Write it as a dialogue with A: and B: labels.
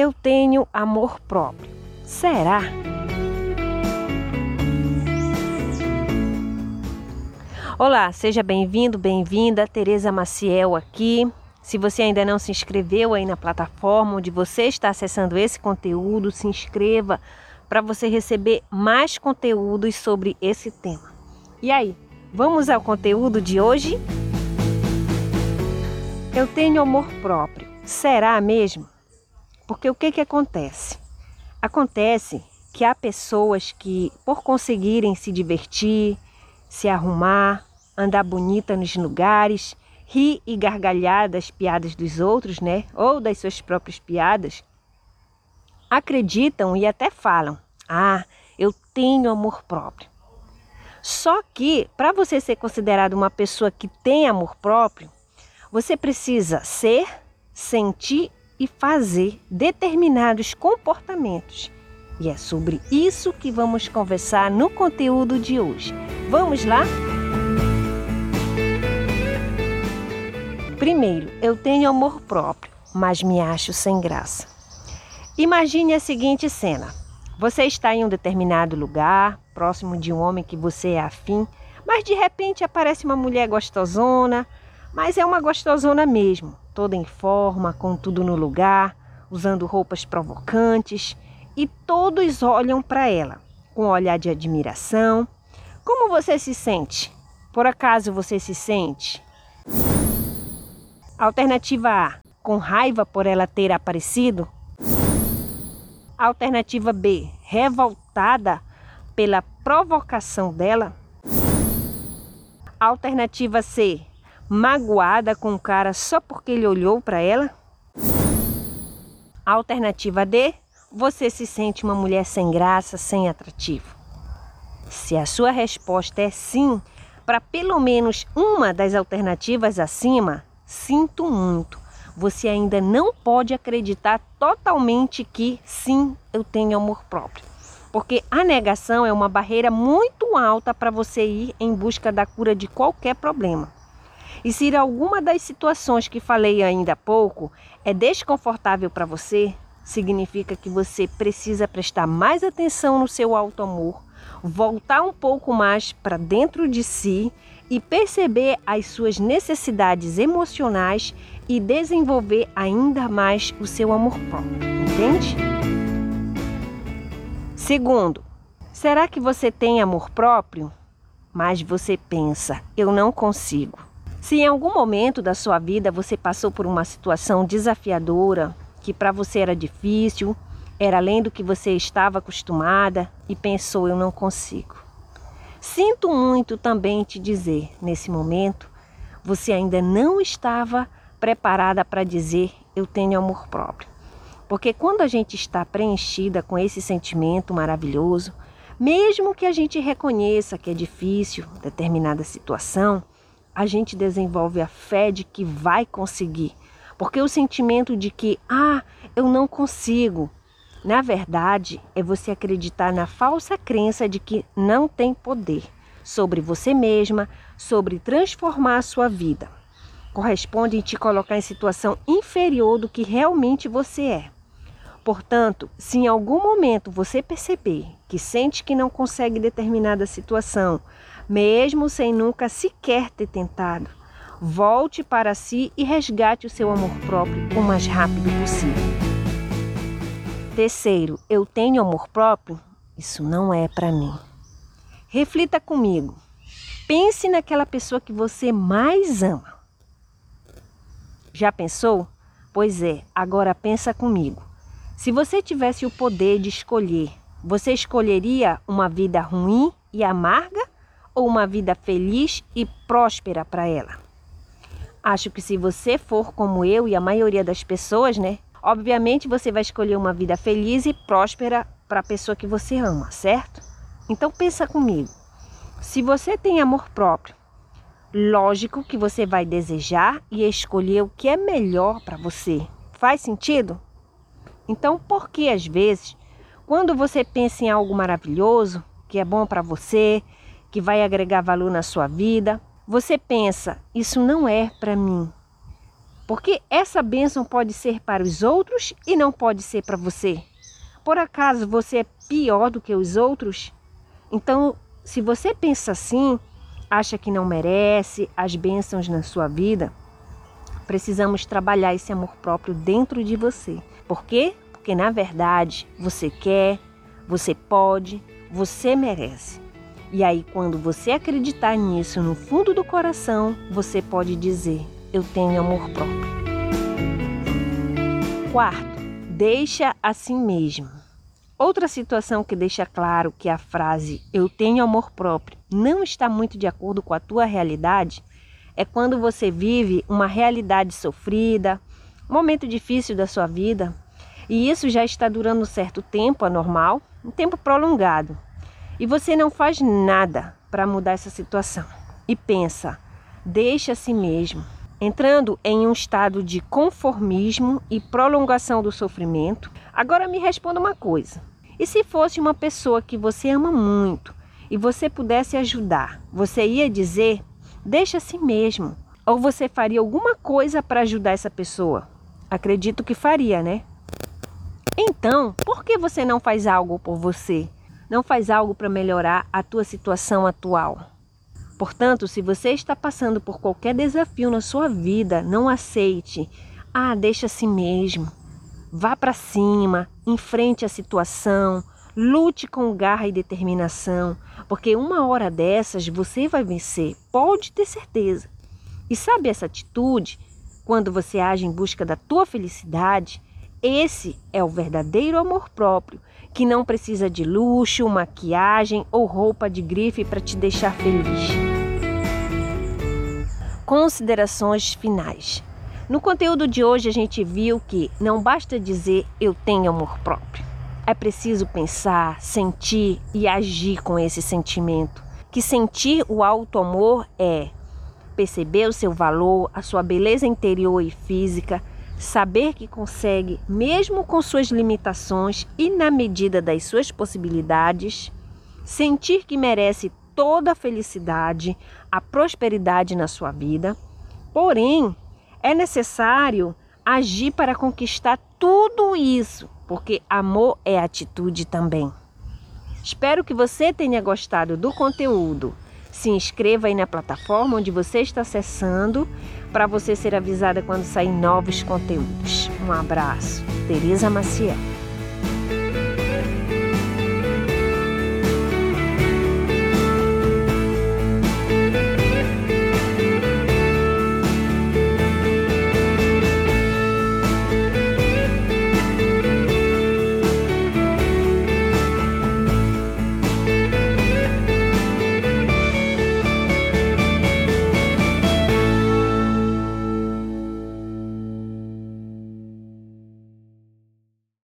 A: Eu tenho amor próprio. Será? Olá, seja bem-vindo, bem-vinda. Tereza Maciel aqui. Se você ainda não se inscreveu aí na plataforma onde você está acessando esse conteúdo, se inscreva para você receber mais conteúdos sobre esse tema. E aí, vamos ao conteúdo de hoje? Eu tenho amor próprio. Será mesmo? Porque o que que acontece? Acontece que há pessoas que, por conseguirem se divertir, se arrumar, andar bonita nos lugares, rir e gargalhar das piadas dos outros, né? Ou das suas próprias piadas, acreditam e até falam: "Ah, eu tenho amor próprio". Só que para você ser considerado uma pessoa que tem amor próprio, você precisa ser, sentir e fazer determinados comportamentos. E é sobre isso que vamos conversar no conteúdo de hoje. Vamos lá? Primeiro, eu tenho amor próprio, mas me acho sem graça. Imagine a seguinte cena: você está em um determinado lugar, próximo de um homem que você é afim, mas de repente aparece uma mulher gostosona, mas é uma gostosona mesmo, toda em forma, com tudo no lugar, usando roupas provocantes, e todos olham para ela com um olhar de admiração. Como você se sente? Por acaso você se sente Alternativa A, com raiva por ela ter aparecido. Alternativa B, revoltada pela provocação dela. Alternativa C, magoada com o cara só porque ele olhou para ela. Alternativa D, você se sente uma mulher sem graça, sem atrativo. Se a sua resposta é sim, para pelo menos uma das alternativas acima, Sinto muito. Você ainda não pode acreditar totalmente que sim, eu tenho amor próprio. Porque a negação é uma barreira muito alta para você ir em busca da cura de qualquer problema. E se alguma das situações que falei ainda há pouco é desconfortável para você, significa que você precisa prestar mais atenção no seu alto amor, voltar um pouco mais para dentro de si e perceber as suas necessidades emocionais e desenvolver ainda mais o seu amor próprio, entende? Segundo, será que você tem amor próprio? Mas você pensa, eu não consigo. Se em algum momento da sua vida você passou por uma situação desafiadora, que para você era difícil, era além do que você estava acostumada e pensou, eu não consigo. Sinto muito também te dizer, nesse momento, você ainda não estava preparada para dizer eu tenho amor próprio. Porque quando a gente está preenchida com esse sentimento maravilhoso, mesmo que a gente reconheça que é difícil determinada situação, a gente desenvolve a fé de que vai conseguir. Porque o sentimento de que, ah, eu não consigo, na verdade, é você acreditar na falsa crença de que não tem poder sobre você mesma, sobre transformar a sua vida. Corresponde em te colocar em situação inferior do que realmente você é. Portanto, se em algum momento você perceber que sente que não consegue determinada situação, mesmo sem nunca sequer ter tentado, volte para si e resgate o seu amor próprio o mais rápido possível. Terceiro, eu tenho amor próprio? Isso não é para mim. Reflita comigo. Pense naquela pessoa que você mais ama. Já pensou? Pois é, agora pensa comigo. Se você tivesse o poder de escolher, você escolheria uma vida ruim e amarga uma vida feliz e próspera para ela? Acho que se você for como eu e a maioria das pessoas, né, Obviamente você vai escolher uma vida feliz e próspera para a pessoa que você ama, certo? Então pensa comigo. Se você tem amor próprio, lógico que você vai desejar e escolher o que é melhor para você. Faz sentido? Então, por que às vezes, quando você pensa em algo maravilhoso, que é bom para você, que vai agregar valor na sua vida, você pensa, isso não é para mim. Porque essa bênção pode ser para os outros e não pode ser para você. Por acaso você é pior do que os outros? Então, se você pensa assim, acha que não merece as bênçãos na sua vida, precisamos trabalhar esse amor próprio dentro de você. Por quê? Porque na verdade você quer, você pode, você merece. E aí, quando você acreditar nisso no fundo do coração, você pode dizer: Eu tenho amor próprio. Quarto, deixa a si mesmo. Outra situação que deixa claro que a frase eu tenho amor próprio não está muito de acordo com a tua realidade é quando você vive uma realidade sofrida, momento difícil da sua vida, e isso já está durando um certo tempo anormal, um tempo prolongado, e você não faz nada para mudar essa situação. E pensa, deixa a si mesmo, entrando em um estado de conformismo e prolongação do sofrimento. Agora me responda uma coisa: e se fosse uma pessoa que você ama muito e você pudesse ajudar, você ia dizer: deixa a si mesmo? Ou você faria alguma coisa para ajudar essa pessoa? Acredito que faria, né? Então, por que você não faz algo por você? Não faz algo para melhorar a tua situação atual? Portanto, se você está passando por qualquer desafio na sua vida, não aceite. Ah, deixa a si mesmo. Vá para cima, enfrente a situação, lute com garra e determinação, porque uma hora dessas você vai vencer, pode ter certeza. E sabe essa atitude, quando você age em busca da tua felicidade, esse é o verdadeiro amor próprio, que não precisa de luxo, maquiagem ou roupa de grife para te deixar feliz. Considerações finais. No conteúdo de hoje a gente viu que não basta dizer eu tenho amor próprio. É preciso pensar, sentir e agir com esse sentimento. Que sentir o alto amor é perceber o seu valor, a sua beleza interior e física, saber que consegue, mesmo com suas limitações e na medida das suas possibilidades, sentir que merece toda a felicidade, a prosperidade na sua vida. Porém, é necessário agir para conquistar tudo isso, porque amor é atitude também. Espero que você tenha gostado do conteúdo. Se inscreva aí na plataforma onde você está acessando para você ser avisada quando sair novos conteúdos. Um abraço. Tereza Maciel.